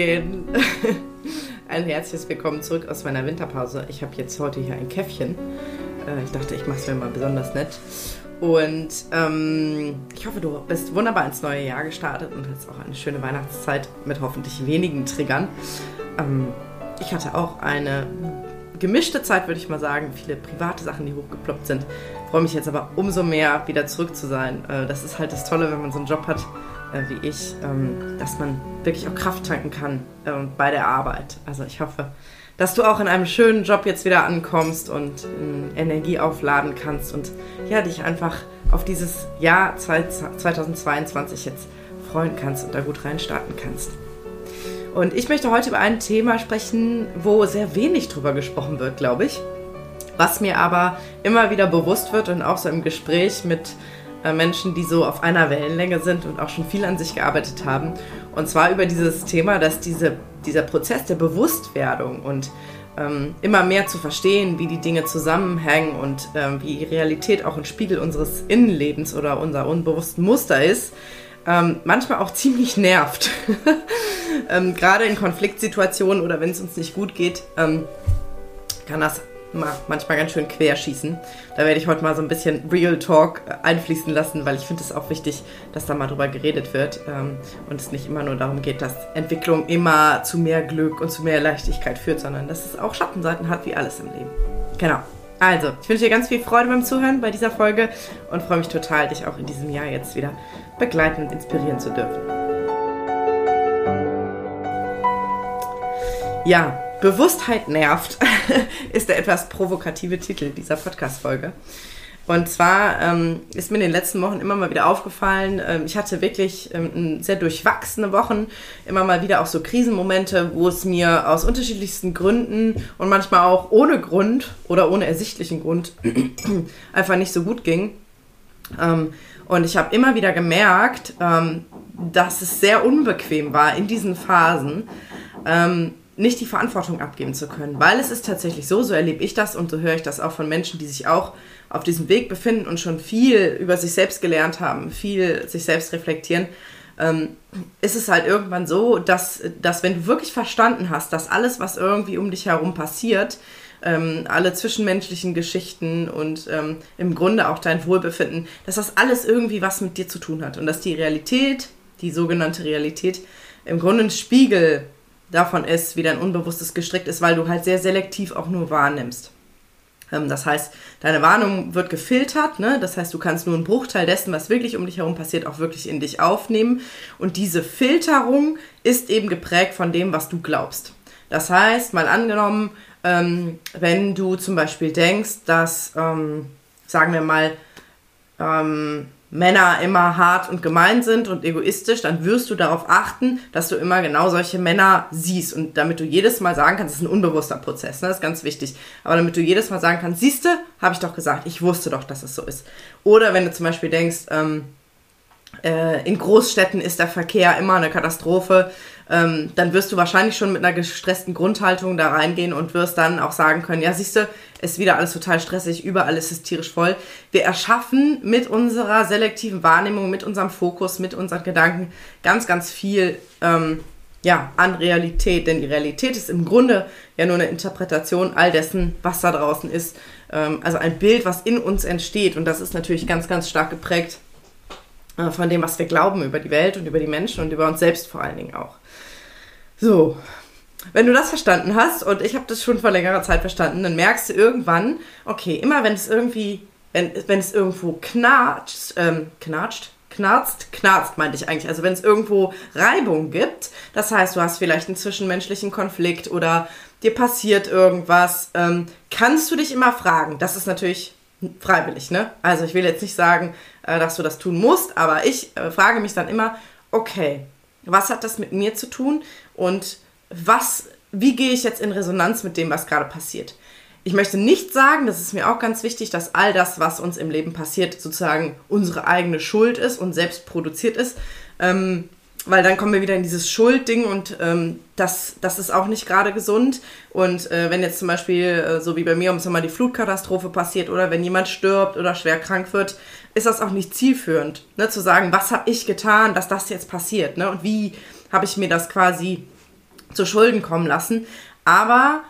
gehen. Ein herzliches Willkommen zurück aus meiner Winterpause. Ich habe jetzt heute hier ein Käffchen. Äh, ich dachte, ich mache es mir mal besonders nett. Und ähm, ich hoffe, du bist wunderbar ins neue Jahr gestartet und hast auch eine schöne Weihnachtszeit mit hoffentlich wenigen Triggern. Ähm, ich hatte auch eine gemischte Zeit, würde ich mal sagen. Viele private Sachen, die hochgeploppt sind. Freue mich jetzt aber umso mehr, wieder zurück zu sein. Äh, das ist halt das Tolle, wenn man so einen Job hat äh, wie ich, ähm, dass man wirklich auch Kraft tanken kann äh, bei der Arbeit. Also ich hoffe, dass du auch in einem schönen Job jetzt wieder ankommst und äh, Energie aufladen kannst und ja, dich einfach auf dieses Jahr 2022 jetzt freuen kannst und da gut reinstarten kannst. Und ich möchte heute über ein Thema sprechen, wo sehr wenig drüber gesprochen wird, glaube ich. Was mir aber immer wieder bewusst wird und auch so im Gespräch mit Menschen, die so auf einer Wellenlänge sind und auch schon viel an sich gearbeitet haben. Und zwar über dieses Thema, dass diese, dieser Prozess der Bewusstwerdung und ähm, immer mehr zu verstehen, wie die Dinge zusammenhängen und ähm, wie Realität auch ein Spiegel unseres Innenlebens oder unser unbewussten Muster ist, ähm, manchmal auch ziemlich nervt. Ähm, gerade in Konfliktsituationen oder wenn es uns nicht gut geht, ähm, kann das manchmal ganz schön querschießen. Da werde ich heute mal so ein bisschen Real Talk äh, einfließen lassen, weil ich finde es auch wichtig, dass da mal drüber geredet wird ähm, und es nicht immer nur darum geht, dass Entwicklung immer zu mehr Glück und zu mehr Leichtigkeit führt, sondern dass es auch Schattenseiten hat, wie alles im Leben. Genau. Also, ich wünsche dir ganz viel Freude beim Zuhören bei dieser Folge und freue mich total, dich auch in diesem Jahr jetzt wieder begleiten und inspirieren zu dürfen. Ja, Bewusstheit nervt ist der etwas provokative Titel dieser Podcast-Folge. Und zwar ähm, ist mir in den letzten Wochen immer mal wieder aufgefallen, ähm, ich hatte wirklich ähm, sehr durchwachsene Wochen, immer mal wieder auch so Krisenmomente, wo es mir aus unterschiedlichsten Gründen und manchmal auch ohne Grund oder ohne ersichtlichen Grund einfach nicht so gut ging. Ähm, und ich habe immer wieder gemerkt, ähm, dass es sehr unbequem war in diesen Phasen, ähm, nicht die Verantwortung abgeben zu können. Weil es ist tatsächlich so, so erlebe ich das und so höre ich das auch von Menschen, die sich auch auf diesem Weg befinden und schon viel über sich selbst gelernt haben, viel sich selbst reflektieren, ähm, ist es halt irgendwann so, dass, dass wenn du wirklich verstanden hast, dass alles, was irgendwie um dich herum passiert, ähm, alle zwischenmenschlichen Geschichten und ähm, im Grunde auch dein Wohlbefinden, dass das alles irgendwie was mit dir zu tun hat und dass die Realität, die sogenannte Realität, im Grunde ein Spiegel davon ist, wie dein Unbewusstes gestrickt ist, weil du halt sehr selektiv auch nur wahrnimmst. Ähm, das heißt, deine Warnung wird gefiltert, ne? das heißt, du kannst nur einen Bruchteil dessen, was wirklich um dich herum passiert, auch wirklich in dich aufnehmen. Und diese Filterung ist eben geprägt von dem, was du glaubst. Das heißt, mal angenommen, ähm, wenn du zum Beispiel denkst, dass, ähm, sagen wir mal, ähm, Männer immer hart und gemein sind und egoistisch, dann wirst du darauf achten, dass du immer genau solche Männer siehst. Und damit du jedes Mal sagen kannst, das ist ein unbewusster Prozess, ne? das ist ganz wichtig. Aber damit du jedes Mal sagen kannst, siehste, habe ich doch gesagt, ich wusste doch, dass es so ist. Oder wenn du zum Beispiel denkst, ähm, äh, in Großstädten ist der Verkehr immer eine Katastrophe, ähm, dann wirst du wahrscheinlich schon mit einer gestressten Grundhaltung da reingehen und wirst dann auch sagen können, ja, siehst du, ist wieder alles total stressig, überall ist hysterisch voll. Wir erschaffen mit unserer selektiven Wahrnehmung, mit unserem Fokus, mit unseren Gedanken ganz, ganz viel ähm, ja, an Realität. Denn die Realität ist im Grunde ja nur eine Interpretation all dessen, was da draußen ist. Ähm, also ein Bild, was in uns entsteht. Und das ist natürlich ganz, ganz stark geprägt von dem, was wir glauben über die Welt und über die Menschen und über uns selbst vor allen Dingen auch. So, wenn du das verstanden hast, und ich habe das schon vor längerer Zeit verstanden, dann merkst du irgendwann, okay, immer wenn es irgendwie, wenn, wenn es irgendwo knatscht, ähm, knatscht, knarzt, knarzt meinte ich eigentlich. Also wenn es irgendwo Reibung gibt, das heißt, du hast vielleicht einen zwischenmenschlichen Konflikt oder dir passiert irgendwas, ähm, kannst du dich immer fragen. Das ist natürlich freiwillig, ne? Also ich will jetzt nicht sagen, äh, dass du das tun musst, aber ich äh, frage mich dann immer, okay, was hat das mit mir zu tun und was, wie gehe ich jetzt in Resonanz mit dem, was gerade passiert? Ich möchte nicht sagen, das ist mir auch ganz wichtig, dass all das, was uns im Leben passiert, sozusagen unsere eigene Schuld ist und selbst produziert ist. Ähm, weil dann kommen wir wieder in dieses Schuldding und ähm, das, das ist auch nicht gerade gesund. Und äh, wenn jetzt zum Beispiel, äh, so wie bei mir, um es mal die Flutkatastrophe passiert oder wenn jemand stirbt oder schwer krank wird, ist das auch nicht zielführend, ne, zu sagen, was habe ich getan, dass das jetzt passiert, ne? Und wie habe ich mir das quasi zu Schulden kommen lassen. Aber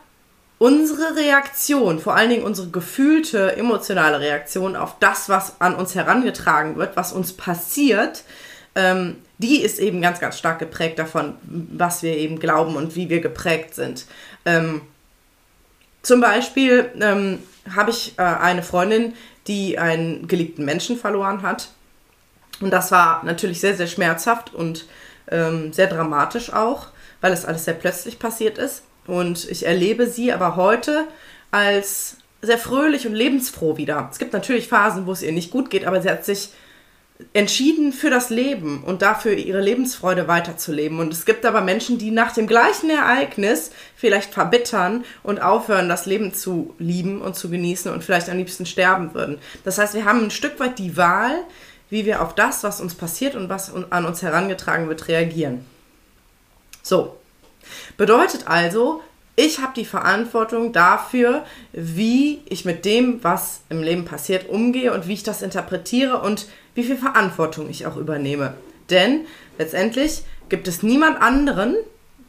unsere Reaktion, vor allen Dingen unsere gefühlte, emotionale Reaktion auf das, was an uns herangetragen wird, was uns passiert, ähm, die ist eben ganz, ganz stark geprägt davon, was wir eben glauben und wie wir geprägt sind. Ähm, zum Beispiel ähm, habe ich äh, eine Freundin, die einen geliebten Menschen verloren hat. Und das war natürlich sehr, sehr schmerzhaft und ähm, sehr dramatisch auch, weil es alles sehr plötzlich passiert ist. Und ich erlebe sie aber heute als sehr fröhlich und lebensfroh wieder. Es gibt natürlich Phasen, wo es ihr nicht gut geht, aber sie hat sich entschieden für das Leben und dafür ihre Lebensfreude weiterzuleben. Und es gibt aber Menschen, die nach dem gleichen Ereignis vielleicht verbittern und aufhören, das Leben zu lieben und zu genießen und vielleicht am liebsten sterben würden. Das heißt, wir haben ein Stück weit die Wahl, wie wir auf das, was uns passiert und was an uns herangetragen wird, reagieren. So. Bedeutet also, ich habe die Verantwortung dafür, wie ich mit dem, was im Leben passiert, umgehe und wie ich das interpretiere und wie viel Verantwortung ich auch übernehme. Denn letztendlich gibt es niemand anderen,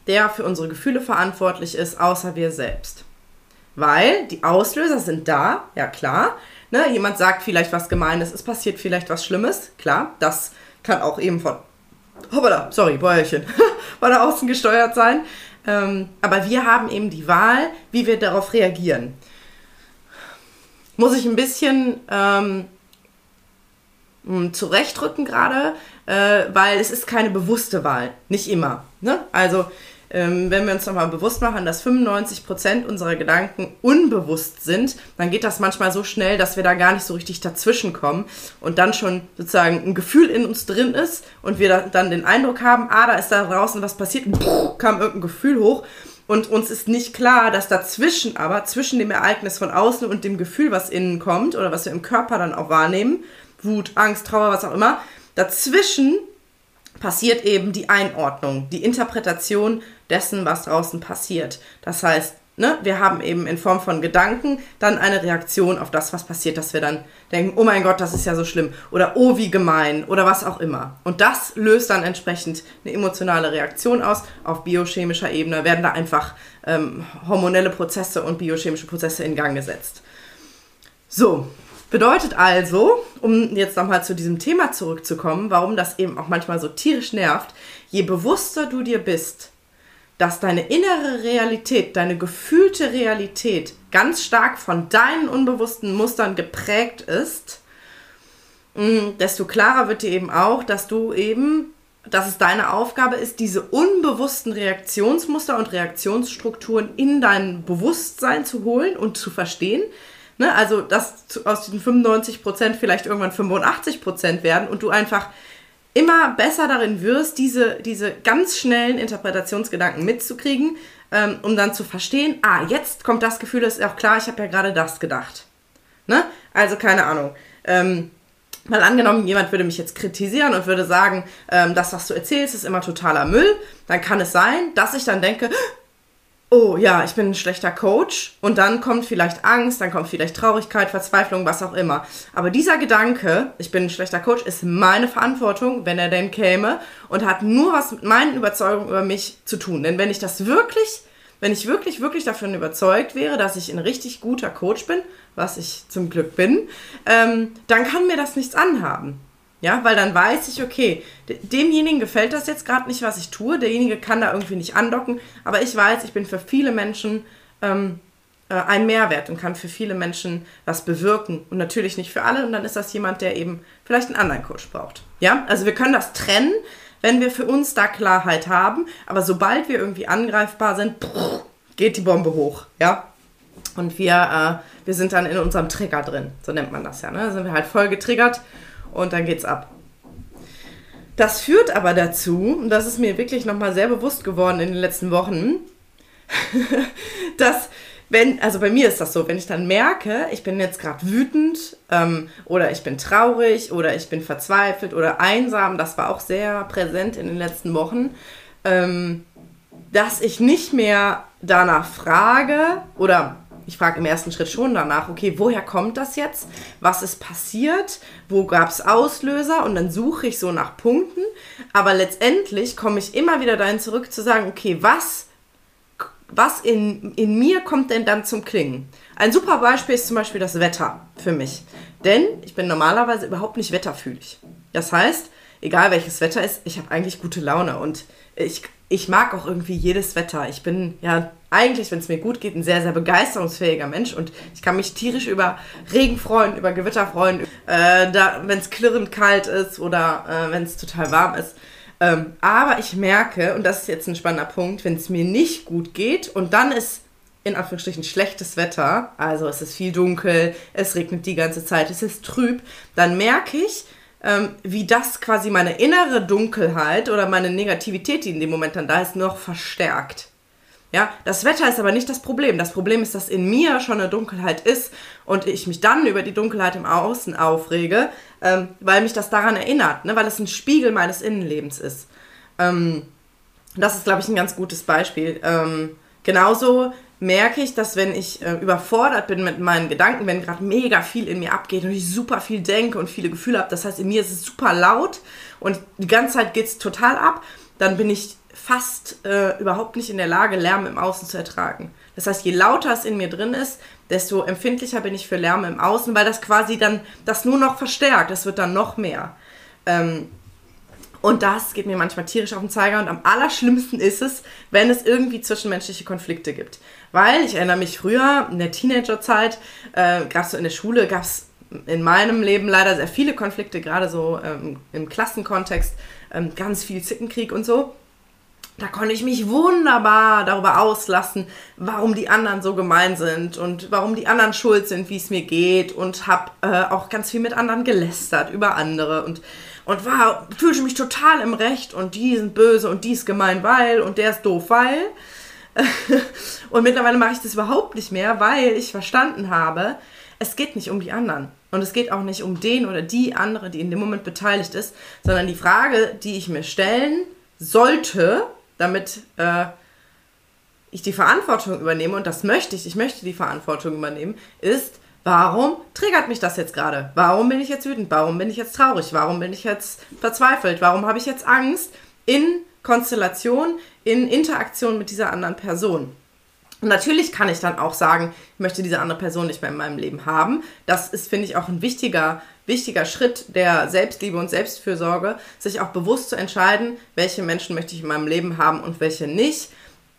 der für unsere Gefühle verantwortlich ist, außer wir selbst. Weil die Auslöser sind da, ja klar. Ne, jemand sagt vielleicht was Gemeines, es passiert vielleicht was Schlimmes, klar, das kann auch eben von, hoppala, sorry, Bäuerchen, von außen gesteuert sein. Ähm, aber wir haben eben die Wahl, wie wir darauf reagieren. Muss ich ein bisschen ähm, hm, zurechtrücken gerade, äh, weil es ist keine bewusste Wahl. Nicht immer. Ne? Also ähm, wenn wir uns nochmal bewusst machen, dass 95% unserer Gedanken unbewusst sind, dann geht das manchmal so schnell, dass wir da gar nicht so richtig dazwischen kommen und dann schon sozusagen ein Gefühl in uns drin ist und wir da, dann den Eindruck haben, ah, da ist da draußen was passiert und pff, kam irgendein Gefühl hoch. Und uns ist nicht klar, dass dazwischen aber, zwischen dem Ereignis von außen und dem Gefühl, was innen kommt oder was wir im Körper dann auch wahrnehmen, Wut, Angst, Trauer, was auch immer, dazwischen passiert eben die Einordnung, die Interpretation dessen, was draußen passiert. Das heißt, ne, wir haben eben in Form von Gedanken dann eine Reaktion auf das, was passiert, dass wir dann denken, oh mein Gott, das ist ja so schlimm oder oh, wie gemein oder was auch immer. Und das löst dann entsprechend eine emotionale Reaktion aus. Auf biochemischer Ebene werden da einfach ähm, hormonelle Prozesse und biochemische Prozesse in Gang gesetzt. So, Bedeutet also, um jetzt nochmal zu diesem Thema zurückzukommen, warum das eben auch manchmal so tierisch nervt, je bewusster du dir bist, dass deine innere Realität, deine gefühlte Realität ganz stark von deinen unbewussten Mustern geprägt ist, mm, desto klarer wird dir eben auch, dass du eben, dass es deine Aufgabe ist, diese unbewussten Reaktionsmuster und Reaktionsstrukturen in dein Bewusstsein zu holen und zu verstehen, Ne? Also, dass aus diesen 95 Prozent vielleicht irgendwann 85 Prozent werden und du einfach immer besser darin wirst, diese, diese ganz schnellen Interpretationsgedanken mitzukriegen, ähm, um dann zu verstehen, ah, jetzt kommt das Gefühl, das ist auch klar, ich habe ja gerade das gedacht. Ne? Also keine Ahnung. Ähm, mal angenommen, jemand würde mich jetzt kritisieren und würde sagen, ähm, das, was du erzählst, ist immer totaler Müll, dann kann es sein, dass ich dann denke, oh ja, ich bin ein schlechter Coach und dann kommt vielleicht Angst, dann kommt vielleicht Traurigkeit, Verzweiflung, was auch immer. Aber dieser Gedanke, ich bin ein schlechter Coach, ist meine Verantwortung, wenn er denn käme und hat nur was mit meinen Überzeugungen über mich zu tun. Denn wenn ich das wirklich, wenn ich wirklich, wirklich davon überzeugt wäre, dass ich ein richtig guter Coach bin, was ich zum Glück bin, ähm, dann kann mir das nichts anhaben. Ja, weil dann weiß ich, okay, demjenigen gefällt das jetzt gerade nicht, was ich tue. Derjenige kann da irgendwie nicht andocken. Aber ich weiß, ich bin für viele Menschen ähm, äh, ein Mehrwert und kann für viele Menschen was bewirken. Und natürlich nicht für alle. Und dann ist das jemand, der eben vielleicht einen anderen Coach braucht. Ja, also wir können das trennen, wenn wir für uns da Klarheit haben. Aber sobald wir irgendwie angreifbar sind, geht die Bombe hoch. Ja, und wir, äh, wir sind dann in unserem Trigger drin. So nennt man das ja. Ne? Da sind wir halt voll getriggert und dann geht's ab. Das führt aber dazu, und das ist mir wirklich nochmal sehr bewusst geworden in den letzten Wochen, dass wenn, also bei mir ist das so, wenn ich dann merke, ich bin jetzt gerade wütend ähm, oder ich bin traurig oder ich bin verzweifelt oder einsam, das war auch sehr präsent in den letzten Wochen, ähm, dass ich nicht mehr danach frage oder ich frage im ersten Schritt schon danach, okay, woher kommt das jetzt? Was ist passiert? Wo gab es Auslöser? Und dann suche ich so nach Punkten. Aber letztendlich komme ich immer wieder dahin zurück zu sagen, okay, was was in, in mir kommt denn dann zum Klingen? Ein super Beispiel ist zum Beispiel das Wetter für mich. Denn ich bin normalerweise überhaupt nicht wetterfühlig. Das heißt, egal welches Wetter ist, ich habe eigentlich gute Laune und ich, ich mag auch irgendwie jedes Wetter. Ich bin ja eigentlich, wenn es mir gut geht, ein sehr, sehr begeisterungsfähiger Mensch und ich kann mich tierisch über Regen freuen, über Gewitter freuen, äh, wenn es klirrend kalt ist oder äh, wenn es total warm ist. Ähm, aber ich merke, und das ist jetzt ein spannender Punkt, wenn es mir nicht gut geht und dann ist in Anführungsstrichen schlechtes Wetter, also es ist viel dunkel, es regnet die ganze Zeit, es ist trüb, dann merke ich, ähm, wie das quasi meine innere Dunkelheit oder meine Negativität, die in dem Moment dann da ist, noch verstärkt. Ja, das Wetter ist aber nicht das Problem. Das Problem ist, dass in mir schon eine Dunkelheit ist und ich mich dann über die Dunkelheit im Außen aufrege, ähm, weil mich das daran erinnert, ne? weil es ein Spiegel meines Innenlebens ist. Ähm, das ist, glaube ich, ein ganz gutes Beispiel. Ähm, genauso merke ich, dass wenn ich äh, überfordert bin mit meinen Gedanken, wenn gerade mega viel in mir abgeht und ich super viel denke und viele Gefühle habe, das heißt, in mir ist es super laut und die ganze Zeit geht es total ab, dann bin ich fast äh, überhaupt nicht in der Lage, Lärm im Außen zu ertragen. Das heißt, je lauter es in mir drin ist, desto empfindlicher bin ich für Lärm im Außen, weil das quasi dann das nur noch verstärkt. Das wird dann noch mehr. Ähm, und das geht mir manchmal tierisch auf den Zeiger. Und am allerschlimmsten ist es, wenn es irgendwie zwischenmenschliche Konflikte gibt. Weil ich erinnere mich früher, in der Teenagerzeit, äh, gerade so in der Schule, gab es in meinem Leben leider sehr viele Konflikte, gerade so ähm, im Klassenkontext, ähm, ganz viel Zickenkrieg und so. Da konnte ich mich wunderbar darüber auslassen, warum die anderen so gemein sind und warum die anderen schuld sind, wie es mir geht und habe äh, auch ganz viel mit anderen gelästert über andere und und war, fühlte mich total im Recht und die sind böse und die ist gemein, weil und der ist doof, weil. und mittlerweile mache ich das überhaupt nicht mehr, weil ich verstanden habe, es geht nicht um die anderen. Und es geht auch nicht um den oder die andere, die in dem Moment beteiligt ist, sondern die Frage, die ich mir stellen sollte, damit äh, ich die Verantwortung übernehme, und das möchte ich, ich möchte die Verantwortung übernehmen, ist, Warum triggert mich das jetzt gerade? Warum bin ich jetzt wütend? Warum bin ich jetzt traurig? Warum bin ich jetzt verzweifelt? Warum habe ich jetzt Angst in Konstellation, in Interaktion mit dieser anderen Person? Und natürlich kann ich dann auch sagen, ich möchte diese andere Person nicht mehr in meinem Leben haben. Das ist, finde ich, auch ein wichtiger, wichtiger Schritt der Selbstliebe und Selbstfürsorge, sich auch bewusst zu entscheiden, welche Menschen möchte ich in meinem Leben haben und welche nicht.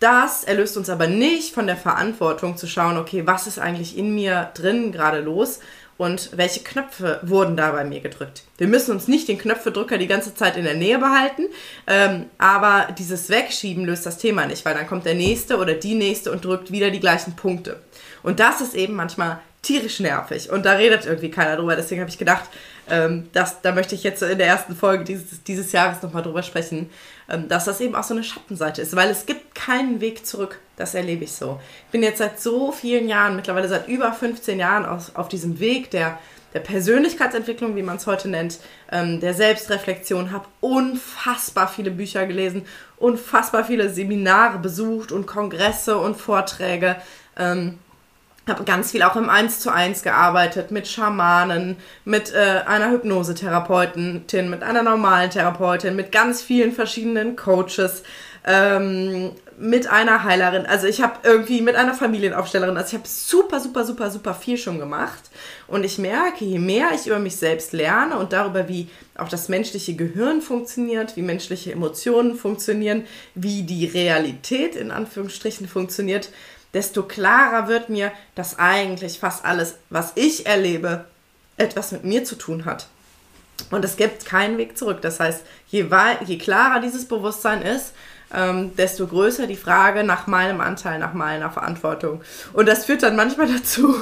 Das erlöst uns aber nicht von der Verantwortung zu schauen, okay, was ist eigentlich in mir drin gerade los und welche Knöpfe wurden da bei mir gedrückt. Wir müssen uns nicht den Knöpfedrücker die ganze Zeit in der Nähe behalten, ähm, aber dieses Wegschieben löst das Thema nicht, weil dann kommt der Nächste oder die Nächste und drückt wieder die gleichen Punkte. Und das ist eben manchmal tierisch nervig und da redet irgendwie keiner drüber. Deswegen habe ich gedacht, ähm, das, da möchte ich jetzt in der ersten Folge dieses, dieses Jahres nochmal drüber sprechen, ähm, dass das eben auch so eine Schattenseite ist, weil es gibt keinen Weg zurück. Das erlebe ich so. Ich bin jetzt seit so vielen Jahren, mittlerweile seit über 15 Jahren auf, auf diesem Weg der, der Persönlichkeitsentwicklung, wie man es heute nennt, ähm, der Selbstreflexion, habe unfassbar viele Bücher gelesen, unfassbar viele Seminare besucht und Kongresse und Vorträge. Ähm, habe ganz viel auch im 1 zu 1 gearbeitet mit Schamanen, mit äh, einer Hypnosetherapeutin, mit einer normalen Therapeutin, mit ganz vielen verschiedenen Coaches, ähm, mit einer Heilerin. Also ich habe irgendwie mit einer Familienaufstellerin, also ich habe super, super, super, super viel schon gemacht. Und ich merke, je mehr ich über mich selbst lerne und darüber, wie auch das menschliche Gehirn funktioniert, wie menschliche Emotionen funktionieren, wie die Realität in Anführungsstrichen funktioniert, desto klarer wird mir, dass eigentlich fast alles, was ich erlebe, etwas mit mir zu tun hat. Und es gibt keinen Weg zurück. Das heißt, je, je klarer dieses Bewusstsein ist, ähm, desto größer die Frage nach meinem Anteil, nach meiner Verantwortung. Und das führt dann manchmal dazu,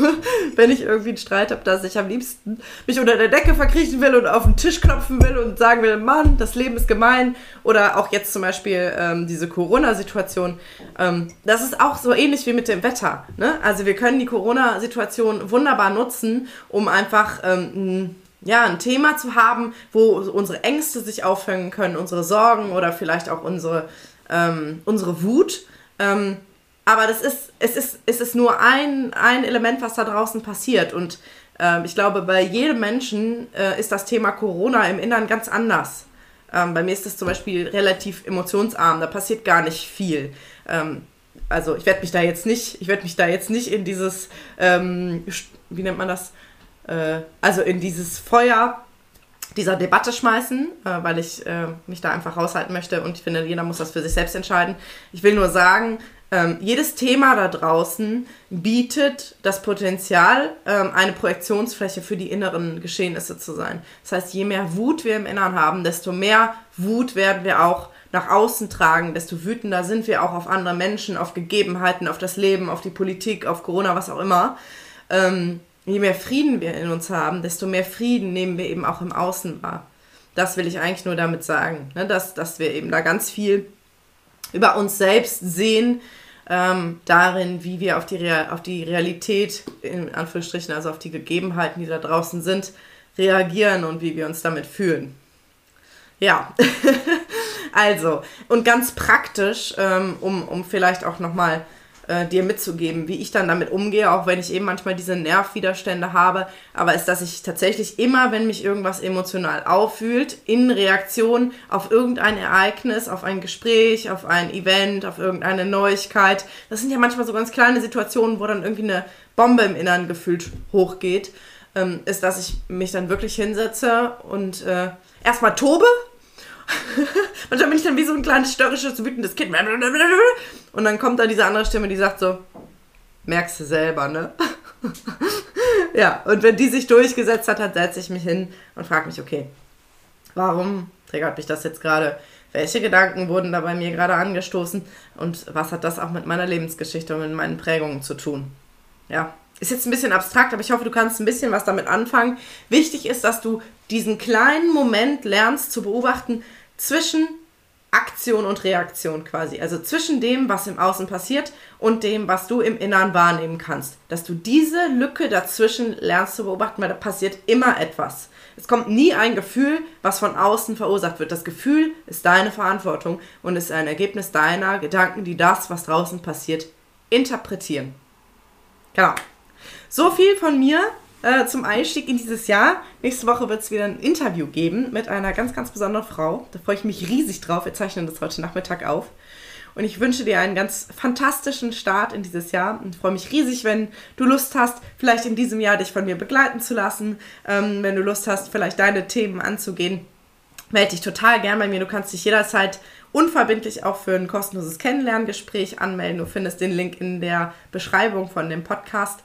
wenn ich irgendwie einen Streit habe, dass ich am liebsten mich unter der Decke verkriechen will und auf den Tisch klopfen will und sagen will, Mann, das Leben ist gemein. Oder auch jetzt zum Beispiel ähm, diese Corona-Situation. Ähm, das ist auch so ähnlich wie mit dem Wetter. Ne? Also wir können die Corona-Situation wunderbar nutzen, um einfach ähm, ja, ein Thema zu haben, wo unsere Ängste sich aufhängen können, unsere Sorgen oder vielleicht auch unsere ähm, unsere Wut. Ähm, aber das ist, es ist, es ist nur ein, ein Element, was da draußen passiert. Und äh, ich glaube, bei jedem Menschen äh, ist das Thema Corona im Inneren ganz anders. Ähm, bei mir ist das zum Beispiel relativ emotionsarm, da passiert gar nicht viel. Ähm, also ich werde mich da jetzt nicht, ich werde mich da jetzt nicht in dieses, ähm, wie nennt man das, äh, also in dieses Feuer dieser Debatte schmeißen, äh, weil ich äh, mich da einfach raushalten möchte und ich finde, jeder muss das für sich selbst entscheiden. Ich will nur sagen, ähm, jedes Thema da draußen bietet das Potenzial, ähm, eine Projektionsfläche für die inneren Geschehnisse zu sein. Das heißt, je mehr Wut wir im Inneren haben, desto mehr Wut werden wir auch nach außen tragen, desto wütender sind wir auch auf andere Menschen, auf Gegebenheiten, auf das Leben, auf die Politik, auf Corona, was auch immer. Ähm, je mehr Frieden wir in uns haben, desto mehr Frieden nehmen wir eben auch im Außen wahr. Das will ich eigentlich nur damit sagen, ne? dass, dass wir eben da ganz viel über uns selbst sehen, ähm, darin, wie wir auf die, Real auf die Realität, in Anführungsstrichen, also auf die Gegebenheiten, die da draußen sind, reagieren und wie wir uns damit fühlen. Ja, also, und ganz praktisch, ähm, um, um vielleicht auch nochmal äh, dir mitzugeben, wie ich dann damit umgehe, auch wenn ich eben manchmal diese Nervwiderstände habe, aber ist, dass ich tatsächlich immer, wenn mich irgendwas emotional auffühlt, in Reaktion auf irgendein Ereignis, auf ein Gespräch, auf ein Event, auf irgendeine Neuigkeit, das sind ja manchmal so ganz kleine Situationen, wo dann irgendwie eine Bombe im Inneren gefühlt hochgeht, ähm, ist, dass ich mich dann wirklich hinsetze und äh, erstmal tobe, Manchmal bin ich dann wie so ein kleines störrisches, wütendes Kind. Und dann kommt da diese andere Stimme, die sagt so, merkst du selber, ne? ja, und wenn die sich durchgesetzt hat, dann setze ich mich hin und frage mich, okay, warum triggert mich das jetzt gerade? Welche Gedanken wurden da bei mir gerade angestoßen? Und was hat das auch mit meiner Lebensgeschichte und mit meinen Prägungen zu tun? Ja, ist jetzt ein bisschen abstrakt, aber ich hoffe, du kannst ein bisschen was damit anfangen. Wichtig ist, dass du diesen kleinen Moment lernst zu beobachten, zwischen Aktion und Reaktion quasi. Also zwischen dem, was im Außen passiert und dem, was du im Innern wahrnehmen kannst. Dass du diese Lücke dazwischen lernst zu beobachten, weil da passiert immer etwas. Es kommt nie ein Gefühl, was von außen verursacht wird. Das Gefühl ist deine Verantwortung und ist ein Ergebnis deiner Gedanken, die das, was draußen passiert, interpretieren. Genau. So viel von mir äh, zum Einstieg in dieses Jahr. Nächste Woche wird es wieder ein Interview geben mit einer ganz, ganz besonderen Frau. Da freue ich mich riesig drauf. Wir zeichnen das heute Nachmittag auf. Und ich wünsche dir einen ganz fantastischen Start in dieses Jahr und freue mich riesig, wenn du Lust hast, vielleicht in diesem Jahr dich von mir begleiten zu lassen. Ähm, wenn du Lust hast, vielleicht deine Themen anzugehen, melde dich total gern bei mir. Du kannst dich jederzeit unverbindlich auch für ein kostenloses Kennenlerngespräch anmelden. Du findest den Link in der Beschreibung von dem Podcast.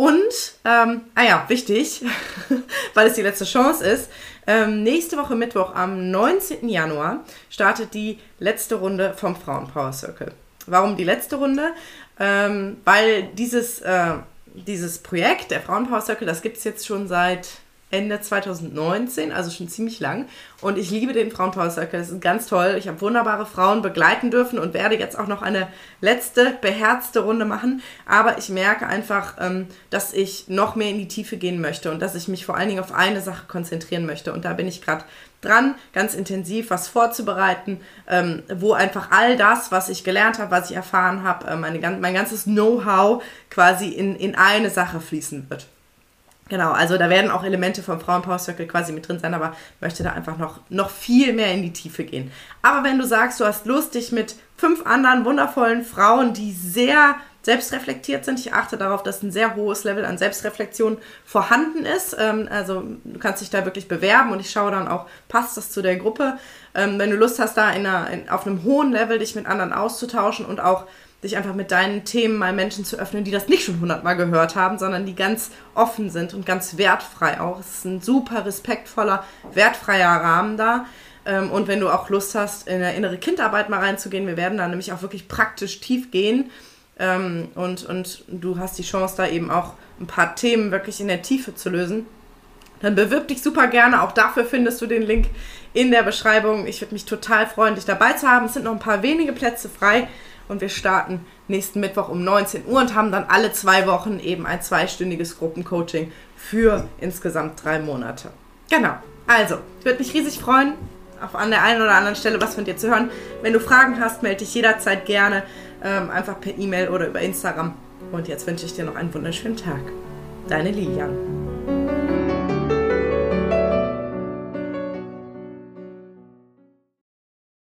Und, ähm, ah ja, wichtig, weil es die letzte Chance ist, ähm, nächste Woche Mittwoch am 19. Januar startet die letzte Runde vom Frauenpower Circle. Warum die letzte Runde? Ähm, weil dieses, äh, dieses Projekt, der Frauenpower Circle, das gibt es jetzt schon seit Ende 2019, also schon ziemlich lang. Und ich liebe den Frauenpower Circle. Das ist ganz toll. Ich habe wunderbare Frauen begleiten dürfen und werde jetzt auch noch eine letzte beherzte Runde machen. Aber ich merke einfach, ähm, dass ich noch mehr in die Tiefe gehen möchte und dass ich mich vor allen Dingen auf eine Sache konzentrieren möchte. Und da bin ich gerade dran, ganz intensiv was vorzubereiten, ähm, wo einfach all das, was ich gelernt habe, was ich erfahren habe, äh, mein ganzes Know-how quasi in, in eine Sache fließen wird. Genau, also da werden auch Elemente vom Frauenpower Circle quasi mit drin sein, aber möchte da einfach noch, noch viel mehr in die Tiefe gehen. Aber wenn du sagst, du hast Lust, dich mit fünf anderen wundervollen Frauen, die sehr selbstreflektiert sind, ich achte darauf, dass ein sehr hohes Level an Selbstreflexion vorhanden ist. Ähm, also du kannst dich da wirklich bewerben und ich schaue dann auch, passt das zu der Gruppe. Ähm, wenn du Lust hast, da in einer, in, auf einem hohen Level dich mit anderen auszutauschen und auch dich einfach mit deinen Themen mal Menschen zu öffnen, die das nicht schon hundertmal gehört haben, sondern die ganz offen sind und ganz wertfrei auch. Es ist ein super respektvoller, wertfreier Rahmen da. Ähm, und wenn du auch Lust hast, in eine innere Kindarbeit mal reinzugehen, wir werden da nämlich auch wirklich praktisch tief gehen. Ähm, und, und du hast die Chance, da eben auch ein paar Themen wirklich in der Tiefe zu lösen. Dann bewirb dich super gerne. Auch dafür findest du den Link in der Beschreibung. Ich würde mich total freuen, dich dabei zu haben. Es sind noch ein paar wenige Plätze frei und wir starten nächsten Mittwoch um 19 Uhr und haben dann alle zwei Wochen eben ein zweistündiges Gruppencoaching für insgesamt drei Monate. Genau. Also, ich würde mich riesig freuen, auf an der einen oder anderen Stelle was von dir zu hören. Wenn du Fragen hast, melde dich jederzeit gerne ähm, einfach per E-Mail oder über Instagram. Und jetzt wünsche ich dir noch einen wunderschönen Tag. Deine Lilian.